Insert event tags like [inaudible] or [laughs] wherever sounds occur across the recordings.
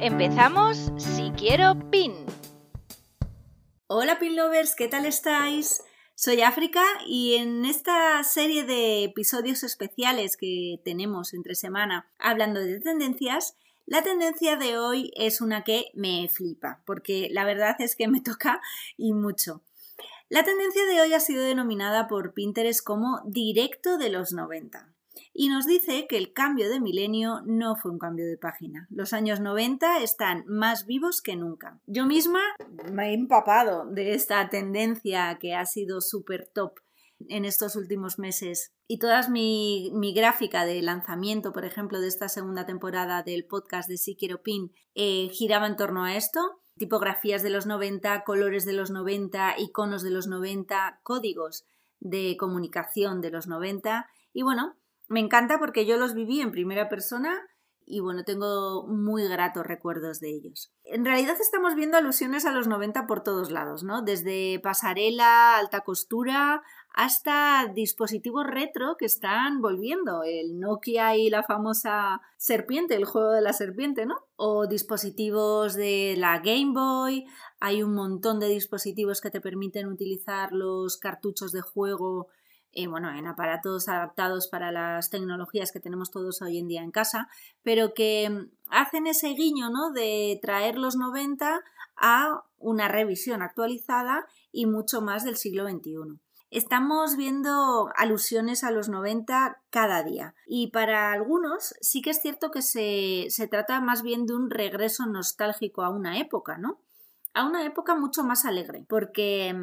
Empezamos Si Quiero Pin. Hola Pin Lovers, ¿qué tal estáis? Soy África y en esta serie de episodios especiales que tenemos entre semana hablando de tendencias, la tendencia de hoy es una que me flipa, porque la verdad es que me [laughs] toca y mucho. La tendencia de hoy ha sido denominada por Pinterest como directo de los 90 y nos dice que el cambio de milenio no fue un cambio de página. Los años 90 están más vivos que nunca. Yo misma me he empapado de esta tendencia que ha sido súper top en estos últimos meses. Y toda mi, mi, gráfica de lanzamiento, por ejemplo, de esta segunda temporada del podcast de Si Quiero Pin, eh, giraba en torno a esto. Tipografías de los 90, colores de los 90, iconos de los 90, códigos de comunicación de los 90. Y bueno, me encanta porque yo los viví en primera persona y bueno, tengo muy gratos recuerdos de ellos. En realidad estamos viendo alusiones a los 90 por todos lados, ¿no? Desde pasarela, alta costura, hasta dispositivos retro que están volviendo, el Nokia y la famosa serpiente, el juego de la serpiente, ¿no? O dispositivos de la Game Boy, hay un montón de dispositivos que te permiten utilizar los cartuchos de juego bueno, en aparatos adaptados para las tecnologías que tenemos todos hoy en día en casa, pero que mm, hacen ese guiño ¿no? de traer los 90 a una revisión actualizada y mucho más del siglo XXI. Estamos viendo alusiones a los 90 cada día y para algunos sí que es cierto que se, se trata más bien de un regreso nostálgico a una época, ¿no? A una época mucho más alegre, porque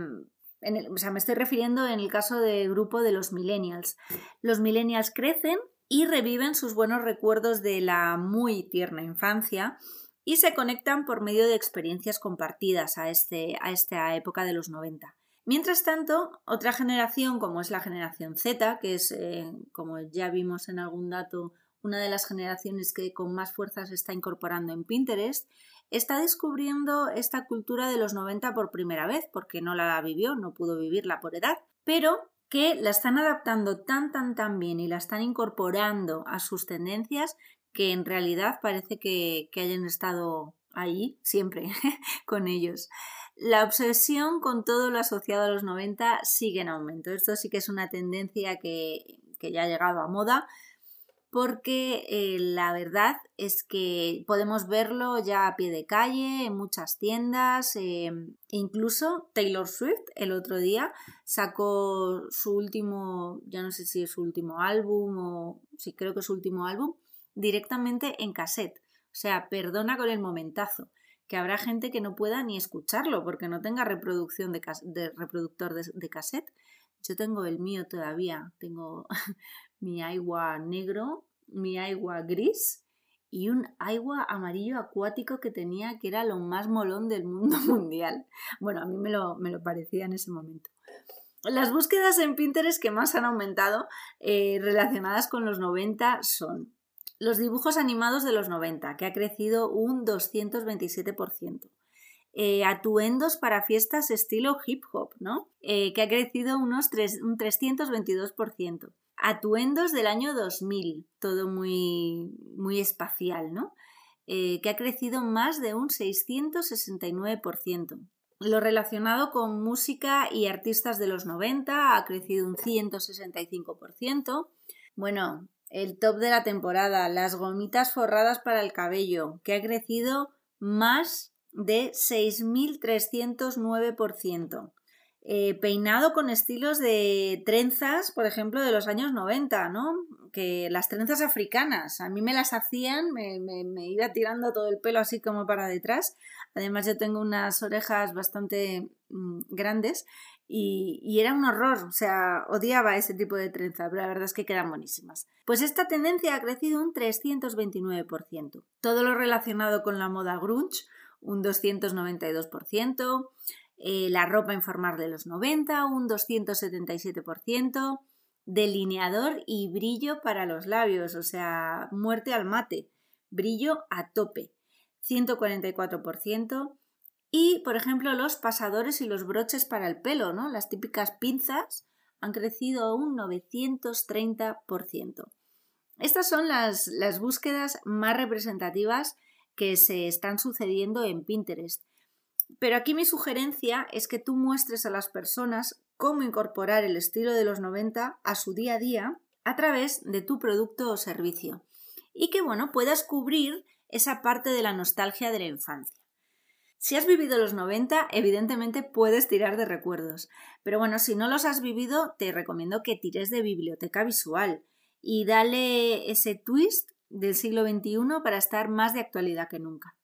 mm, o sea, me estoy refiriendo en el caso del grupo de los millennials. Los millennials crecen y reviven sus buenos recuerdos de la muy tierna infancia y se conectan por medio de experiencias compartidas a, este, a esta época de los 90. Mientras tanto, otra generación, como es la generación Z, que es, eh, como ya vimos en algún dato, una de las generaciones que con más fuerza se está incorporando en Pinterest, está descubriendo esta cultura de los 90 por primera vez, porque no la vivió, no pudo vivirla por edad, pero que la están adaptando tan, tan, tan bien y la están incorporando a sus tendencias que en realidad parece que, hayan estado ahí siempre [laughs] con ellos. La obsesión con todo lo asociado a los 90 sigue en aumento. Esto sí que es una tendencia que, que ya ha llegado a moda, porque eh, la verdad es que podemos verlo ya a pie de calle, en muchas tiendas, eh, incluso Taylor Swift el otro día sacó su último, ya no sé si es su último álbum o sí creo que es su último álbum, directamente en cassette. O sea, perdona con el momentazo, que habrá gente que no pueda ni escucharlo porque no tenga reproducción de, de reproductor de cassette. Yo tengo el mío todavía, tengo [laughs] mi agua negro, mi agua gris y un agua amarillo acuático que tenía que era lo más molón del mundo [laughs] mundial. Bueno, a mí me lo, me lo parecía en ese momento. Las búsquedas en Pinterest que más han aumentado eh, relacionadas con los 90 son los dibujos animados de los 90, que ha crecido un 227%. Eh, atuendos para fiestas estilo hip hop, ¿no? Eh, que ha crecido unos un 322% atuendos del año 2000, todo muy, muy espacial, ¿no? Eh, que ha crecido más de un 669%. Lo relacionado con música y artistas de los 90 ha crecido un 165%. Bueno, el top de la temporada, las gomitas forradas para el cabello, que ha crecido más de 6.309%. Eh, peinado con estilos de trenzas, por ejemplo, de los años 90, ¿no? Que las trenzas africanas, a mí me las hacían, me, iba tirando todo el pelo así como para detrás. Además yo tengo unas orejas bastante mm, grandes y, era un horror, o sea, odiaba ese tipo de trenza, pero la verdad es que quedan buenísimas. Pues esta tendencia ha crecido un 329%. Todo lo relacionado con la moda grunge, un 292%, eh, la ropa informal de los 90, un 277%, delineador y brillo para los labios, o sea, muerte al mate, brillo a tope, 144%, y, por ejemplo, los pasadores y los broches para el pelo, ¿no? Las típicas pinzas han crecido un 930%. Estas son las, las búsquedas más representativas que se están sucediendo en Pinterest. Pero aquí mi sugerencia es que tú muestres a las personas cómo incorporar el estilo de los 90 a su día a día a través de tu producto o servicio y que bueno, puedas cubrir esa parte de la nostalgia de la infancia. Si has vivido los 90, evidentemente puedes tirar de recuerdos. Pero bueno, si no los has vivido, te recomiendo que tires de biblioteca visual y dale ese twist del siglo XXI para estar más de actualidad que nunca.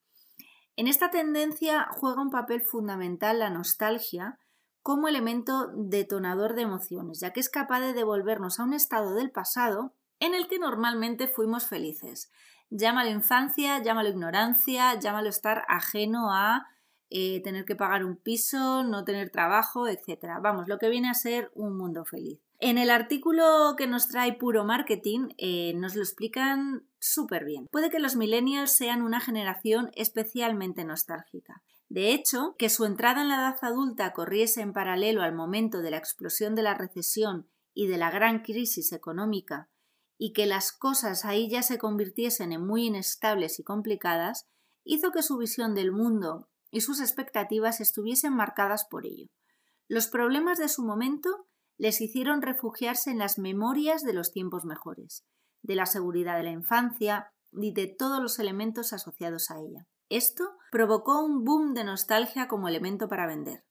En esta tendencia juega un papel fundamental la nostalgia como elemento detonador de emociones, ya que es capaz de devolvernos a un estado del pasado en el que normalmente fuimos felices. Llámalo infancia, llámalo ignorancia, llámalo estar ajeno a eh, tener que pagar un piso, no tener trabajo, etc. Vamos, lo que viene a ser un mundo feliz. En el artículo que nos trae Puro Marketing eh, nos lo explican súper bien. Puede que los millennials sean una generación especialmente nostálgica. De hecho, que su entrada en la edad adulta corriese en paralelo al momento de la explosión de la recesión y de la gran crisis económica y que las cosas ahí ya se convirtiesen en muy inestables y complicadas, hizo que su visión del mundo y sus expectativas estuviesen marcadas por ello. Los problemas de su momento les hicieron refugiarse en las memorias de los tiempos mejores, de la seguridad de la infancia y de todos los elementos asociados a ella. Esto provocó un boom de nostalgia como elemento para vender.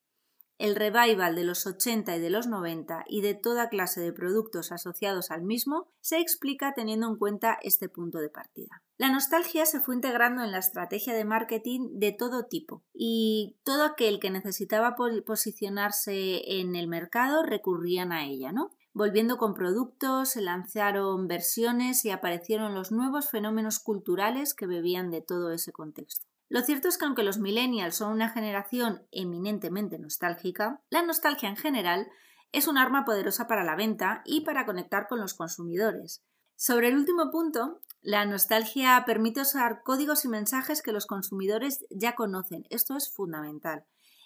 El revival de los 80 y de los 90 y de toda clase de productos asociados al mismo se explica teniendo en cuenta este punto de partida. La nostalgia se fue integrando en la estrategia de marketing de todo tipo y todo aquel que necesitaba posicionarse en el mercado recurrían a ella, ¿no? Volviendo con productos, se lanzaron versiones y aparecieron los nuevos fenómenos culturales que bebían de todo ese contexto. Lo cierto es que aunque los millennials son una generación eminentemente nostálgica, la nostalgia en general es un arma poderosa para la venta y para conectar con los consumidores. Sobre el último punto, la nostalgia permite usar códigos y mensajes que los consumidores ya conocen. Esto es fundamental.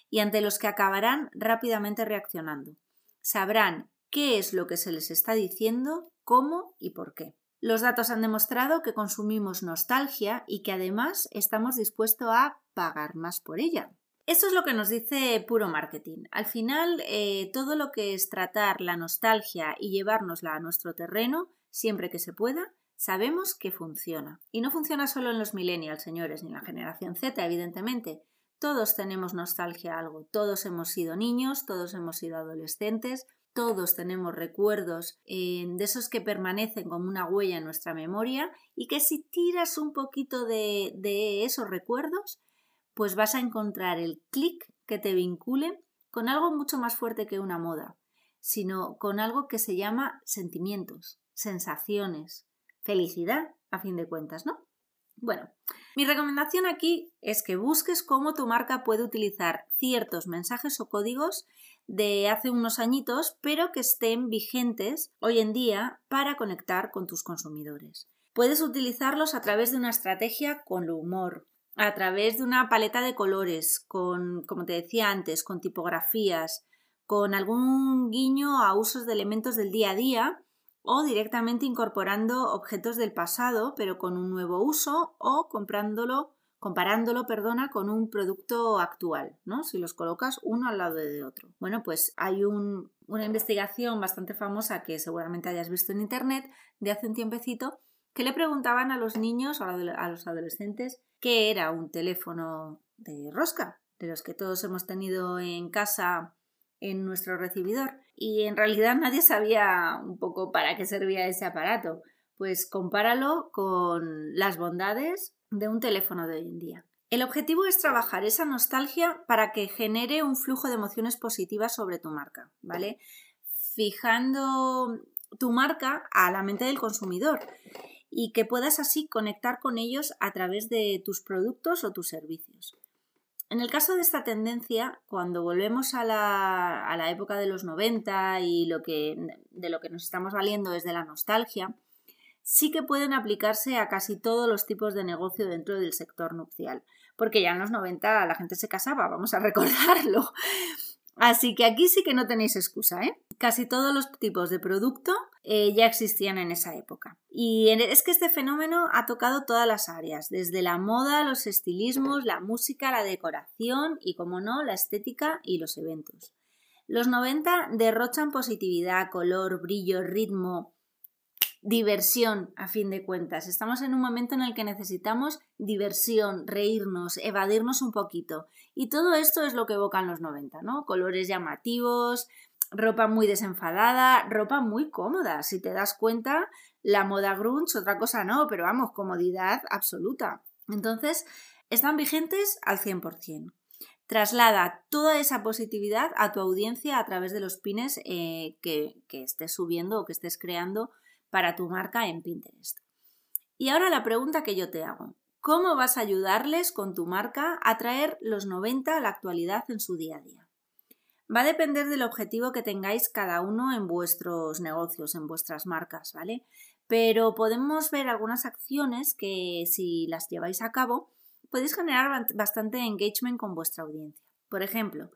Y ante los que acabarán rápidamente reaccionando. Sabrán qué es lo que se les está diciendo, cómo y por qué. Los datos han demostrado que consumimos nostalgia y que además estamos dispuestos a pagar más por ella. Eso es lo que nos dice puro marketing. Al final, eh, todo lo que es tratar la nostalgia y llevárnosla a nuestro terreno, siempre que se pueda, sabemos que funciona. Y no funciona solo en los millennials, señores, ni en la generación Z, evidentemente. Todos tenemos nostalgia a algo, todos hemos sido niños, todos hemos sido adolescentes, todos tenemos recuerdos eh, de esos que permanecen como una huella en nuestra memoria y que si tiras un poquito de, de esos recuerdos, pues vas a encontrar el clic que te vincule con algo mucho más fuerte que una moda, sino con algo que se llama sentimientos, sensaciones, felicidad, a fin de cuentas, ¿no? Bueno, mi recomendación aquí es que busques cómo tu marca puede utilizar ciertos mensajes o códigos de hace unos añitos, pero que estén vigentes hoy en día para conectar con tus consumidores. Puedes utilizarlos a través de una estrategia con humor, a través de una paleta de colores, con, como te decía antes, con tipografías, con algún guiño a usos de elementos del día a día o directamente incorporando objetos del pasado pero con un nuevo uso o comprándolo comparándolo, perdona, con un producto actual, ¿no? Si los colocas uno al lado de otro. Bueno, pues hay una investigación bastante famosa que seguramente hayas visto en internet de hace un tiempecito que le preguntaban a los niños o a los adolescentes qué era un teléfono de rosca, de los que todos hemos tenido en casa en nuestro recibidor. Y en realidad nadie sabía un poco para qué servía ese aparato. Pues compáralo con las bondades de un teléfono de hoy en día. El objetivo es trabajar esa nostalgia para que genere un flujo de emociones positivas sobre tu marca, ¿vale? Fijando tu marca a la mente del consumidor y que puedas así conectar con ellos a través de tus productos o tus servicios. En el caso de esta tendencia, cuando volvemos a la, época de los 90 y lo que, de lo que nos estamos valiendo es de la nostalgia, sí que pueden aplicarse a casi todos los tipos de negocio dentro del sector nupcial, porque ya en los 90 la gente se casaba, vamos a [laughs] recordarlo. Así que aquí sí que no tenéis excusa, ¿eh? Casi todos los tipos de producto eh, ya existían en esa época. Y es que este fenómeno ha tocado todas las áreas, desde la moda, los estilismos, la música, la decoración y, como no, la estética y los eventos. Los 90 derrochan positividad, color, brillo, ritmo, diversión, a fin de cuentas. Estamos en un momento en el que necesitamos diversión, reírnos, evadirnos un poquito. Y todo esto es lo que evocan los 90, ¿no? Colores llamativos, ropa muy desenfadada, ropa muy cómoda. Si te das cuenta, la moda grunge, otra cosa no, pero vamos, comodidad absoluta. Entonces, están vigentes al 100%. Traslada toda esa positividad a tu audiencia a través de los pines eh, que, que estés subiendo o que estés creando para tu marca en Pinterest. Y ahora la pregunta que yo te hago. ¿Cómo vas a ayudarles con tu marca a traer los 90 a la actualidad en su día a día? Va a depender del objetivo que tengáis cada uno en vuestros negocios, en vuestras marcas, ¿vale? Pero podemos ver algunas acciones que si las lleváis a cabo podéis generar bastante engagement con vuestra audiencia. Por ejemplo,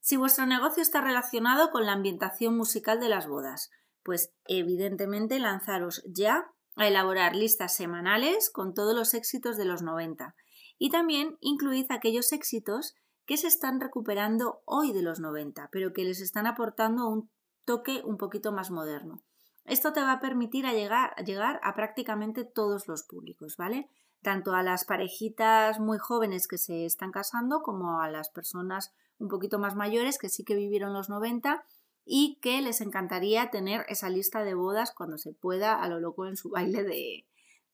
si vuestro negocio está relacionado con la ambientación musical de las bodas, pues evidentemente lanzaros ya a elaborar listas semanales con todos los éxitos de los 90 y también incluid aquellos éxitos que se están recuperando hoy de los 90, pero que les están aportando un toque un poquito más moderno. Esto te va a permitir llegar a prácticamente todos los públicos, ¿vale? Tanto a las parejitas muy jóvenes que se están casando como a las personas un poquito más mayores que sí que vivieron los 90 y que les encantaría tener esa lista de bodas cuando se pueda a lo loco en su baile de,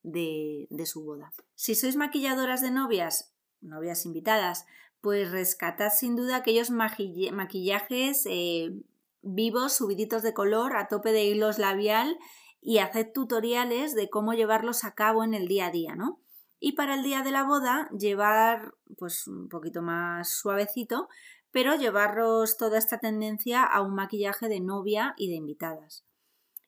de, su boda. Si sois maquilladoras de novias, novias invitadas, pues rescatad sin duda aquellos maquillajes eh, vivos, subiditos de color, a tope de hilos labial y haced tutoriales de cómo llevarlos a cabo en el día a día, ¿no? Y para el día de la boda, llevar pues un poquito más suavecito, pero llevaros toda esta tendencia a un maquillaje de novia y de invitadas.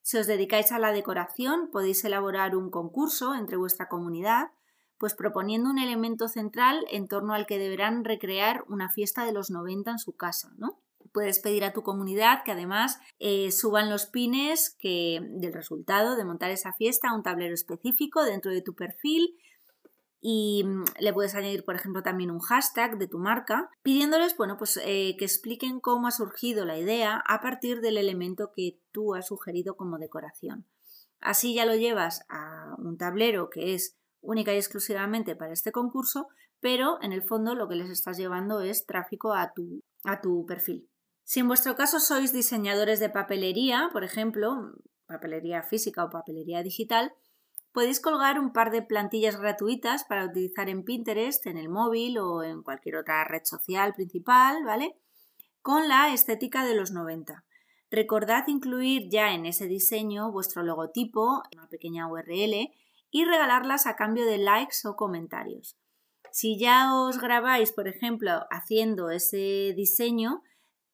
Si os dedicáis a la decoración, podéis elaborar un concurso entre vuestra comunidad, pues proponiendo un elemento central en torno al que deberán recrear una fiesta de los 90 en su casa, ¿no? Puedes pedir a tu comunidad que además eh, suban los pines que, del resultado de montar esa fiesta a un tablero específico dentro de tu perfil y mm, le puedes añadir, por ejemplo, también un hashtag de tu marca, pidiéndoles, bueno, pues eh, que expliquen cómo ha surgido la idea a partir del elemento que tú has sugerido como decoración. Así ya lo llevas a un tablero que es única y exclusivamente para este concurso, pero en el fondo lo que les estás llevando es tráfico a tu, a tu perfil. Si en vuestro caso sois diseñadores de papelería, por ejemplo, papelería física o papelería digital, Podéis colgar un par de plantillas gratuitas para utilizar en Pinterest, en el móvil o en cualquier otra red social principal, ¿vale? Con la estética de los 90. Recordad incluir ya en ese diseño vuestro logotipo, una pequeña URL, y regalarlas a cambio de likes o comentarios. Si ya os grabáis, por ejemplo, haciendo ese diseño,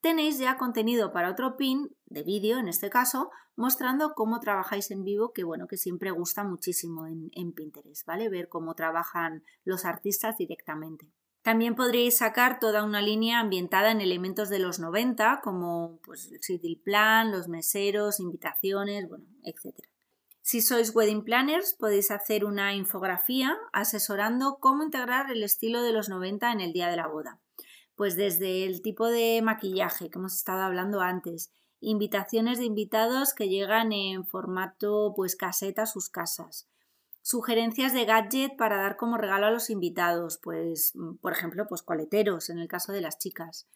tenéis ya contenido para otro pin de vídeo, en este caso, mostrando cómo trabajáis en vivo, que bueno, que siempre gusta muchísimo en, Pinterest, ¿vale? Ver cómo trabajan los artistas directamente. También podréis sacar toda una línea ambientada en elementos de los 90, como pues, el city plan, los meseros, invitaciones, bueno, etc. Si sois wedding planners, podéis hacer una infografía asesorando cómo integrar el estilo de los 90 en el día de la boda pues desde el tipo de maquillaje que hemos estado hablando antes, invitaciones de invitados que llegan en formato pues caseta a sus casas, sugerencias de gadget para dar como regalo a los invitados, pues por ejemplo, pues coleteros en el caso de las chicas.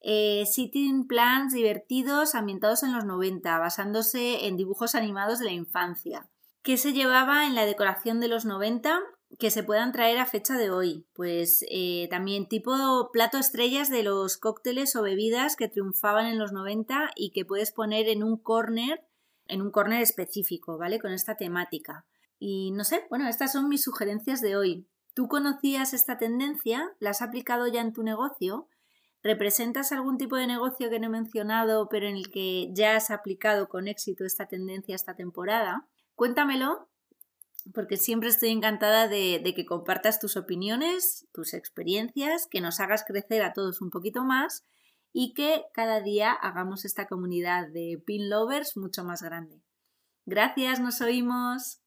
Eh, sitting plans divertidos ambientados en los 90, basándose en dibujos animados de la infancia. ¿Qué se llevaba en la decoración de los 90? Que se puedan traer a fecha de hoy. Pues eh, también tipo plato estrellas de los cócteles o bebidas que triunfaban en los 90 y que puedes poner en un corner, en un corner específico, ¿vale? Con esta temática. Y no sé, bueno, estas son mis sugerencias de hoy. ¿Tú conocías esta tendencia? ¿La has aplicado ya en tu negocio? ¿Representas algún tipo de negocio que no he mencionado, pero en el que ya has aplicado con éxito esta tendencia esta temporada? Cuéntamelo porque siempre estoy encantada de, que compartas tus opiniones, tus experiencias, que nos hagas crecer a todos un poquito más y que cada día hagamos esta comunidad de pin lovers mucho más grande. Gracias, nos oímos.